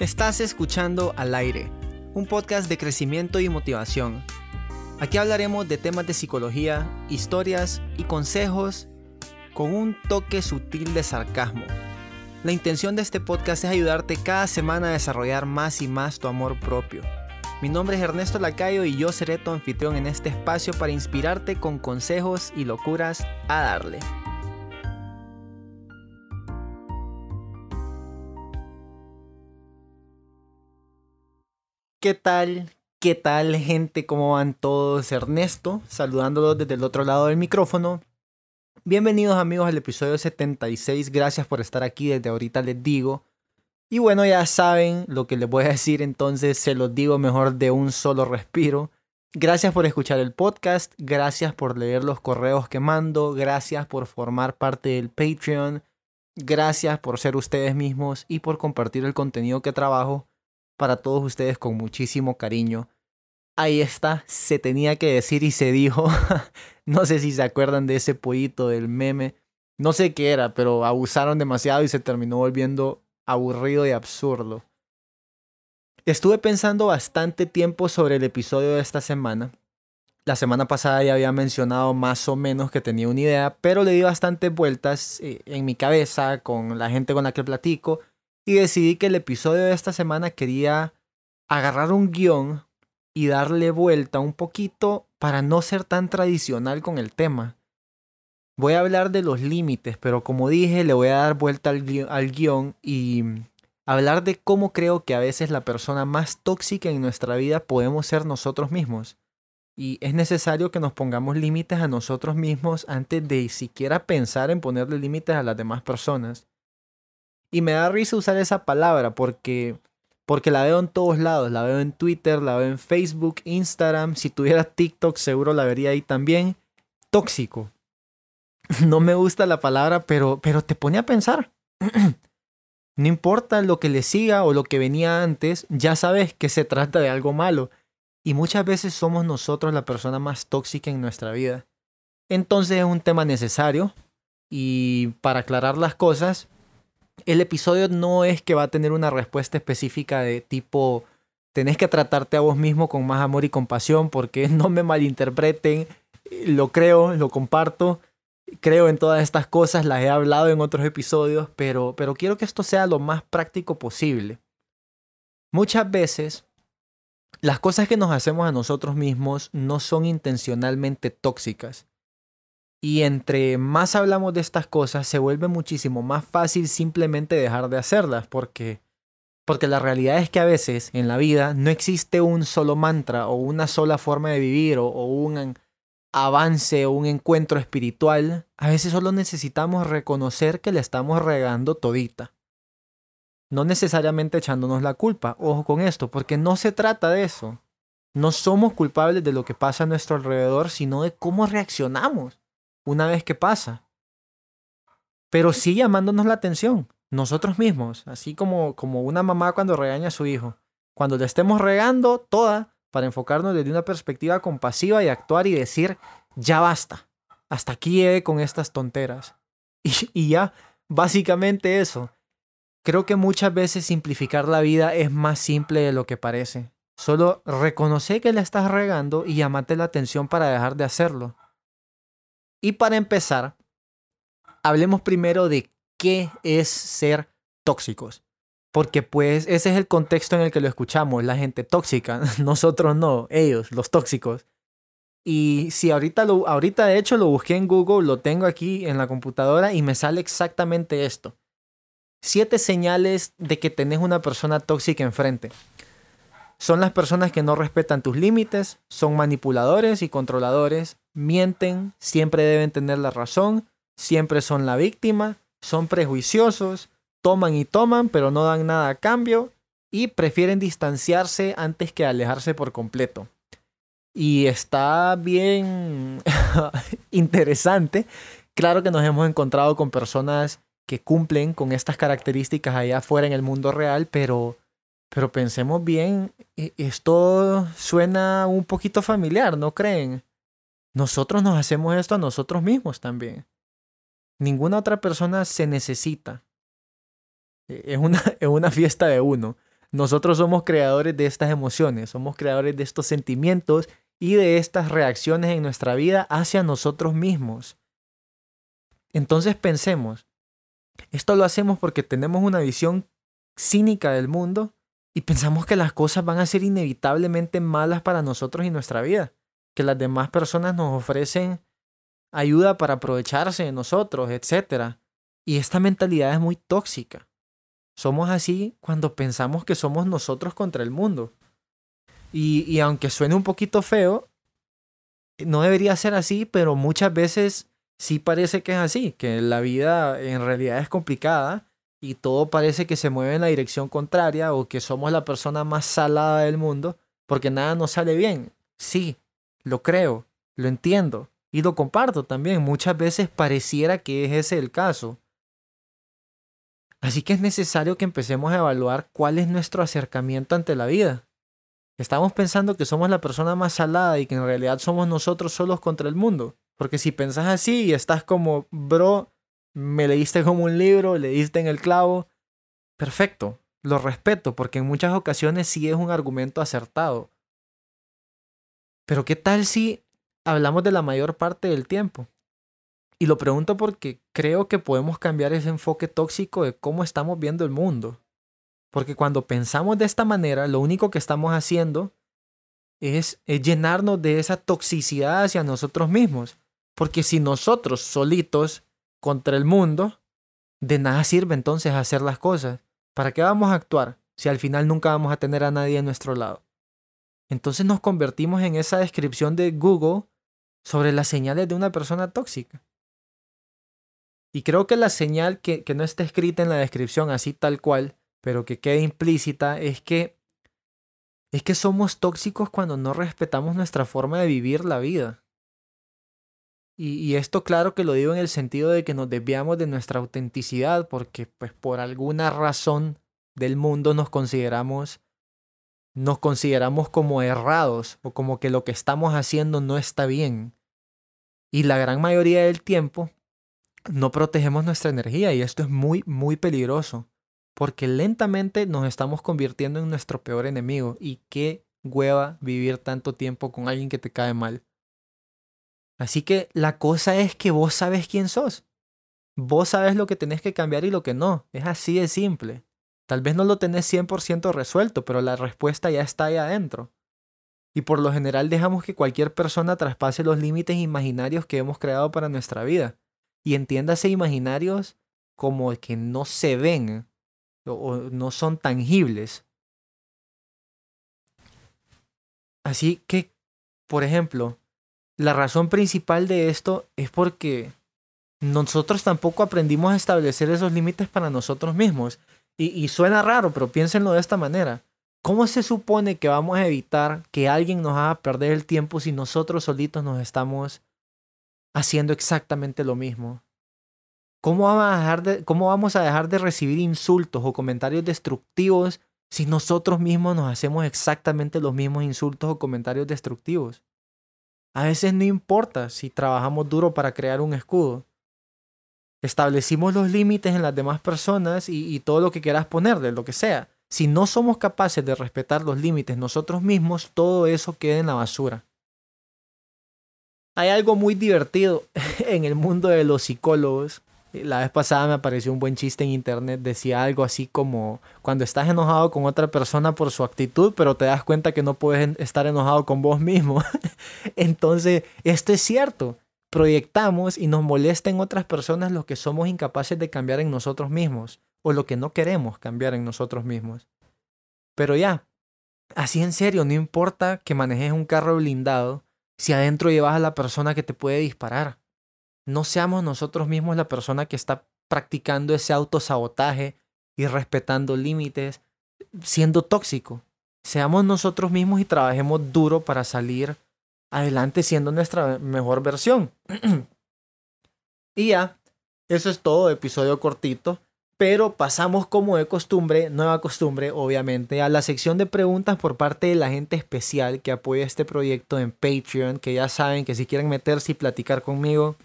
Estás escuchando Al aire, un podcast de crecimiento y motivación. Aquí hablaremos de temas de psicología, historias y consejos con un toque sutil de sarcasmo. La intención de este podcast es ayudarte cada semana a desarrollar más y más tu amor propio. Mi nombre es Ernesto Lacayo y yo seré tu anfitrión en este espacio para inspirarte con consejos y locuras a darle. ¿Qué tal? ¿Qué tal gente? ¿Cómo van todos? Ernesto, saludándolos desde el otro lado del micrófono. Bienvenidos amigos al episodio 76, gracias por estar aquí, desde ahorita les digo. Y bueno, ya saben lo que les voy a decir, entonces se los digo mejor de un solo respiro. Gracias por escuchar el podcast, gracias por leer los correos que mando, gracias por formar parte del Patreon, gracias por ser ustedes mismos y por compartir el contenido que trabajo para todos ustedes con muchísimo cariño. Ahí está, se tenía que decir y se dijo. no sé si se acuerdan de ese pollito del meme. No sé qué era, pero abusaron demasiado y se terminó volviendo aburrido y absurdo. Estuve pensando bastante tiempo sobre el episodio de esta semana. La semana pasada ya había mencionado más o menos que tenía una idea, pero le di bastantes vueltas eh, en mi cabeza con la gente con la que platico y decidí que el episodio de esta semana quería agarrar un guion y darle vuelta un poquito para no ser tan tradicional con el tema. Voy a hablar de los límites, pero como dije, le voy a dar vuelta al, guion y hablar de cómo creo que a veces la persona más tóxica en nuestra vida podemos ser nosotros mismos. Y es necesario que nos pongamos límites a nosotros mismos antes de siquiera pensar en ponerle límites a las demás personas. Y me da risa usar esa palabra porque, porque la veo en todos lados. La veo en Twitter, la veo en Facebook, Instagram. Si tuviera TikTok seguro la vería ahí también. Tóxico. No me gusta la palabra, pero, pero te pone a pensar. no importa lo que le siga o lo que venía antes, ya sabes que se trata de algo malo. Y muchas veces somos nosotros la persona más tóxica en nuestra vida. Entonces es un tema necesario. Y para aclarar las cosas, el episodio no es que va a tener una respuesta específica de tipo, tenés que tratarte a vos mismo con más amor y compasión, porque no me malinterpreten, lo creo, lo comparto, creo en todas estas cosas, las he hablado en otros episodios, pero, pero quiero que esto sea lo más práctico posible. Muchas veces, las cosas que nos hacemos a nosotros mismos no son intencionalmente tóxicas y entre más hablamos de estas cosas, se vuelve muchísimo más fácil simplemente dejar de hacerlas, porque, porque la realidad es que a veces en la vida no existe un solo mantra o una sola forma de vivir o, un avance o un encuentro espiritual. A veces solo necesitamos reconocer que le estamos regando todita. No necesariamente echándonos la culpa. Ojo con esto, porque no se trata de eso. No somos culpables de lo que pasa a nuestro alrededor, sino de cómo reaccionamos una vez que pasa. Pero sí llamándonos la atención, nosotros mismos, así como, como una mamá cuando regaña a su hijo. Cuando le estemos regando toda, para enfocarnos desde una perspectiva compasiva y actuar y decir, ya basta, hasta aquí he con estas tonteras. Y, y ya, básicamente eso. Creo que muchas veces simplificar la vida es más simple de lo que parece. Solo reconoce que le estás regando y llamate la atención para dejar de hacerlo. Y para empezar, hablemos primero de qué es ser tóxicos. Porque pues ese es el contexto en el que lo escuchamos, la gente tóxica, nosotros no, ellos, los tóxicos. Y si ahorita, lo, ahorita de hecho lo busqué en Google, lo tengo aquí en la computadora y me sale exactamente esto. Siete señales de que tenés una persona tóxica enfrente. Son las personas que no respetan tus límites, son manipuladores y controladores, mienten, siempre deben tener la razón, siempre son la víctima, son prejuiciosos, toman y toman, pero no dan nada a cambio y prefieren distanciarse antes que alejarse por completo. Y está bien interesante. Claro que nos hemos encontrado con personas que cumplen con estas características allá afuera en el mundo real, pero pero pensemos bien, e, esto suena un poquito familiar, ¿no creen? Nosotros nos hacemos esto a nosotros mismos también. Ninguna otra persona se necesita. E, es una, es una fiesta de uno. nosotros somos creadores de estas emociones, somos creadores de estos sentimientos y de estas reacciones en nuestra vida hacia nosotros mismos. Entonces pensemos, esto lo hacemos porque tenemos una visión cínica del mundo y pensamos que las cosas van a ser inevitablemente malas para nosotros y nuestra vida, que las demás personas nos ofrecen ayuda para aprovecharse de nosotros, etc. Y esta mentalidad es muy tóxica. Somos así cuando pensamos que somos nosotros contra el mundo. Y, y aunque suene un poquito feo, no debería ser así, pero muchas veces sí parece que es así, que la vida en realidad es complicada y todo parece que se mueve en la dirección contraria o que somos la persona más salada del mundo porque nada nos sale bien. Sí, lo creo, lo entiendo y lo comparto también. Muchas veces pareciera que es ese el caso. Así que es necesario que empecemos a evaluar cuál es nuestro acercamiento ante la vida. Estamos pensando que somos la persona más salada y que en realidad somos nosotros solos contra el mundo. Porque si pensás así y estás como, bro, me leíste como un libro, le diste en el clavo, perfecto, lo respeto porque en muchas ocasiones sí es un argumento acertado. Pero ¿qué tal si hablamos de la mayor parte del tiempo? Y lo pregunto porque creo que podemos cambiar ese enfoque tóxico de cómo estamos viendo el mundo. Porque cuando pensamos de esta manera, lo único que estamos haciendo es, es llenarnos de esa toxicidad hacia nosotros mismos. Porque si nosotros solitos contra el mundo, de nada sirve entonces hacer las cosas. ¿Para qué vamos a actuar si al final nunca vamos a tener a nadie a nuestro lado? Entonces nos convertimos en esa descripción de Google sobre las señales de una persona tóxica. Y creo que la señal que, que no está escrita en la descripción así tal cual, pero que quede implícita, es que es que somos tóxicos cuando no respetamos nuestra forma de vivir la vida. Y, esto claro que lo digo en el sentido de que nos desviamos de nuestra autenticidad porque pues por alguna razón del mundo nos consideramos nos consideramos como errados o como que lo que estamos haciendo no está bien. Y la gran mayoría del tiempo no protegemos nuestra energía y esto es muy muy peligroso porque lentamente nos estamos convirtiendo en nuestro peor enemigo y qué hueva vivir tanto tiempo con alguien que te cae mal. Así que la cosa es que vos sabes quién sos. Vos sabes lo que tenés que cambiar y lo que no. Es así de simple. Tal vez no lo tenés 100% resuelto, pero la respuesta ya está ahí adentro. Y por lo general dejamos que cualquier persona traspase los límites imaginarios que hemos creado para nuestra vida. Y entiéndase imaginarios como que no se ven o no son tangibles. Así que, por ejemplo, la razón principal de esto es porque nosotros tampoco aprendimos a establecer esos límites para nosotros mismos. Y, suena raro, pero piénsenlo de esta manera. ¿Cómo se supone que vamos a evitar que alguien nos haga perder el tiempo si nosotros solitos nos estamos haciendo exactamente lo mismo? ¿Cómo vamos a dejar de, cómo vamos a dejar de recibir insultos o comentarios destructivos si nosotros mismos nos hacemos exactamente los mismos insultos o comentarios destructivos? A veces no importa si trabajamos duro para crear un escudo. Establecimos los límites en las demás personas y, todo lo que quieras ponerle, lo que sea. Si no somos capaces de respetar los límites nosotros mismos, todo eso queda en la basura. Hay algo muy divertido en el mundo de los psicólogos la vez pasada me apareció un buen chiste en internet, decía algo así como cuando estás enojado con otra persona por su actitud, pero te das cuenta que no puedes estar enojado con vos mismo. Entonces, esto es cierto. Proyectamos y nos molesta en otras personas lo que somos incapaces de cambiar en nosotros mismos o lo que no queremos cambiar en nosotros mismos. Pero ya, así en serio, no importa que manejes un carro blindado si adentro llevas a la persona que te puede disparar no seamos nosotros mismos la persona que está practicando ese autosabotaje y respetando límites, siendo tóxico. Seamos nosotros mismos y trabajemos duro para salir adelante siendo nuestra mejor versión. y ya, eso es todo, episodio cortito. Pero pasamos como de costumbre, nueva costumbre, obviamente, a la sección de preguntas por parte de la gente especial que apoya este proyecto en Patreon, que ya saben que si quieren meterse y platicar conmigo,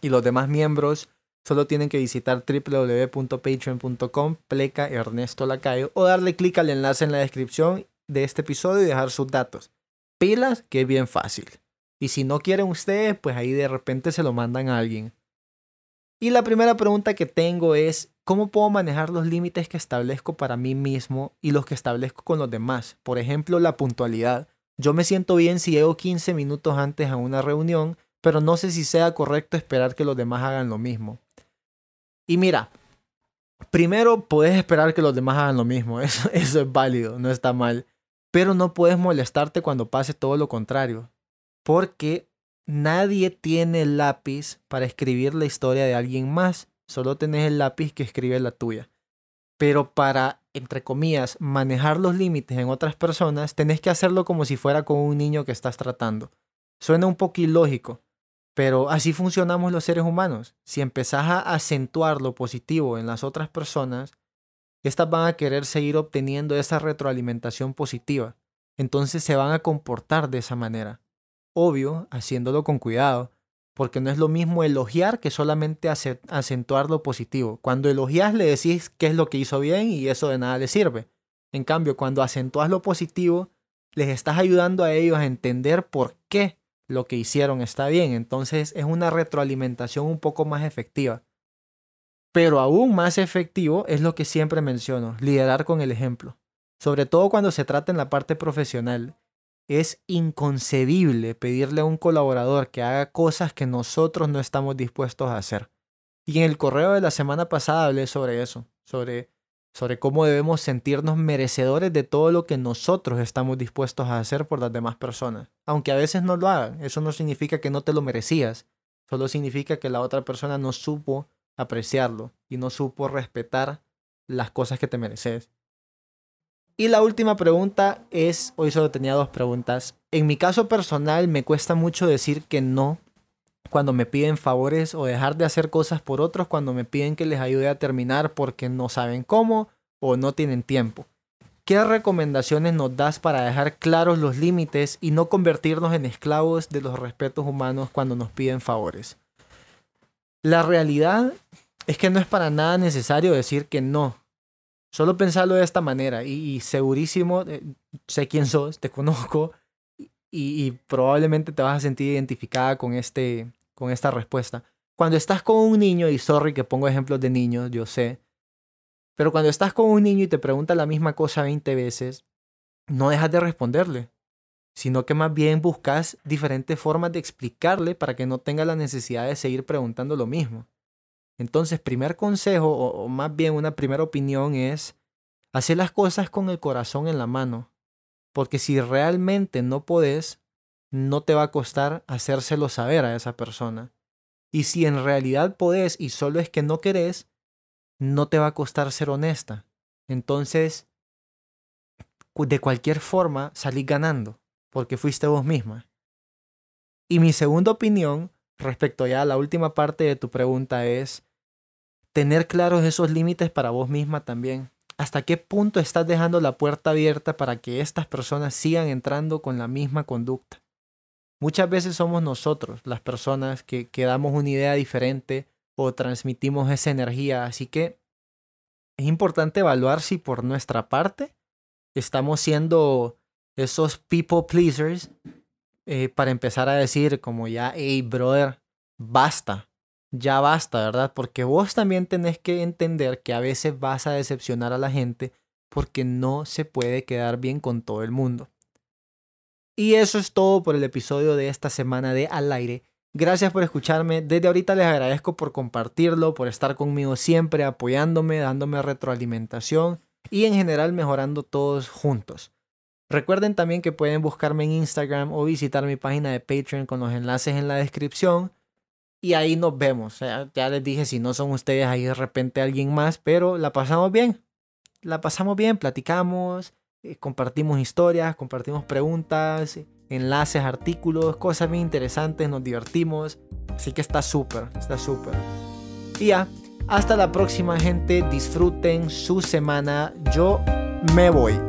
y los demás miembros Solo tienen que visitar www.patreon.com pleca Ernesto Lacayo o darle clic al enlace en la descripción de este episodio y dejar sus datos. Pilas, que es bien fácil. Y si no quieren ustedes, pues ahí de repente se lo mandan a alguien. Y la primera pregunta que tengo es, ¿cómo puedo manejar los límites que establezco para mí mismo y los que establezco con los demás? Por ejemplo, la puntualidad. Yo me siento bien si llego 15 minutos antes a una reunión, pero no sé si sea correcto esperar que los demás hagan lo mismo. Y mira, primero puedes esperar que los demás hagan lo mismo, eso, eso es válido, no está mal, pero no puedes molestarte cuando pase todo lo contrario, porque nadie tiene el lápiz para escribir la historia de alguien más, solo tenés el lápiz que escribe la tuya. Pero para, entre comillas, manejar los límites en otras personas, tenés que hacerlo como si fuera con un niño que estás tratando. Suena un poco ilógico, pero así funcionamos los seres humanos. Si empezás a acentuar lo positivo en las otras personas, estas van a querer seguir obteniendo esa retroalimentación positiva. Entonces se van a comportar de esa manera obvio, haciéndolo con cuidado, porque no es lo mismo elogiar que solamente acentuar lo positivo. Cuando elogias le decís qué es lo que hizo bien y eso de nada le sirve. En cambio, cuando acentúas lo positivo, les estás ayudando a ellos a entender por qué lo que hicieron está bien. Entonces es una retroalimentación un poco más efectiva. Pero aún más efectivo es lo que siempre menciono, liderar con el ejemplo. Sobre todo cuando se trata en la parte profesional. Es inconcebible pedirle a un colaborador que haga cosas que nosotros no estamos dispuestos a hacer. Y en el correo de la semana pasada hablé sobre eso, sobre, sobre cómo debemos sentirnos merecedores de todo lo que nosotros estamos dispuestos a hacer por las demás personas. Aunque a veces no lo hagan, eso no significa que no te lo merecías, solo significa que la otra persona no supo apreciarlo y no supo respetar las cosas que te mereces. Y la última pregunta es, hoy solo tenía dos preguntas. En mi caso personal me cuesta mucho decir que no cuando me piden favores o dejar de hacer cosas por otros cuando me piden que les ayude a terminar porque no saben cómo o no tienen tiempo. ¿Qué recomendaciones nos das para dejar claros los límites y no convertirnos en esclavos de los respetos humanos cuando nos piden favores? La realidad es que no es para nada necesario decir que no Solo pensarlo de esta manera y, segurísimo, eh, sé quién sos, te conozco y, probablemente te vas a sentir identificada con, este, con esta respuesta. Cuando estás con un niño, y sorry que pongo ejemplos de niños, yo sé, pero cuando estás con un niño y te pregunta la misma cosa 20 veces, no dejas de responderle, sino que más bien buscas diferentes formas de explicarle para que no tenga la necesidad de seguir preguntando lo mismo. Entonces, primer consejo, o, más bien una primera opinión es hacer las cosas con el corazón en la mano. Porque si realmente no podés, no te va a costar hacérselo saber a esa persona. Y si en realidad podés y solo es que no querés, no te va a costar ser honesta. Entonces, de cualquier forma, salís ganando, porque fuiste vos misma. Y mi segunda opinión, respecto ya a la última parte de tu pregunta, es, tener claros esos límites para vos misma también. ¿Hasta qué punto estás dejando la puerta abierta para que estas personas sigan entrando con la misma conducta? Muchas veces somos nosotros las personas que, damos una idea diferente o transmitimos esa energía, así que es importante evaluar si por nuestra parte estamos siendo esos people pleasers eh, para empezar a decir como ya, hey brother, basta, ya basta, ¿verdad? Porque vos también tenés que entender que a veces vas a decepcionar a la gente porque no se puede quedar bien con todo el mundo. Y eso es todo por el episodio de esta semana de Al aire. Gracias por escucharme. Desde ahorita les agradezco por compartirlo, por estar conmigo siempre, apoyándome, dándome retroalimentación y en general mejorando todos juntos. Recuerden también que pueden buscarme en Instagram o visitar mi página de Patreon con los enlaces en la descripción y ahí nos vemos. Ya les dije, si no son ustedes, ahí de repente alguien más, pero la pasamos bien. La pasamos bien, platicamos, compartimos historias, compartimos preguntas, enlaces, artículos, cosas bien interesantes, nos divertimos. Así que está súper, está súper. Y ya, hasta la próxima gente, disfruten su semana. Yo me voy.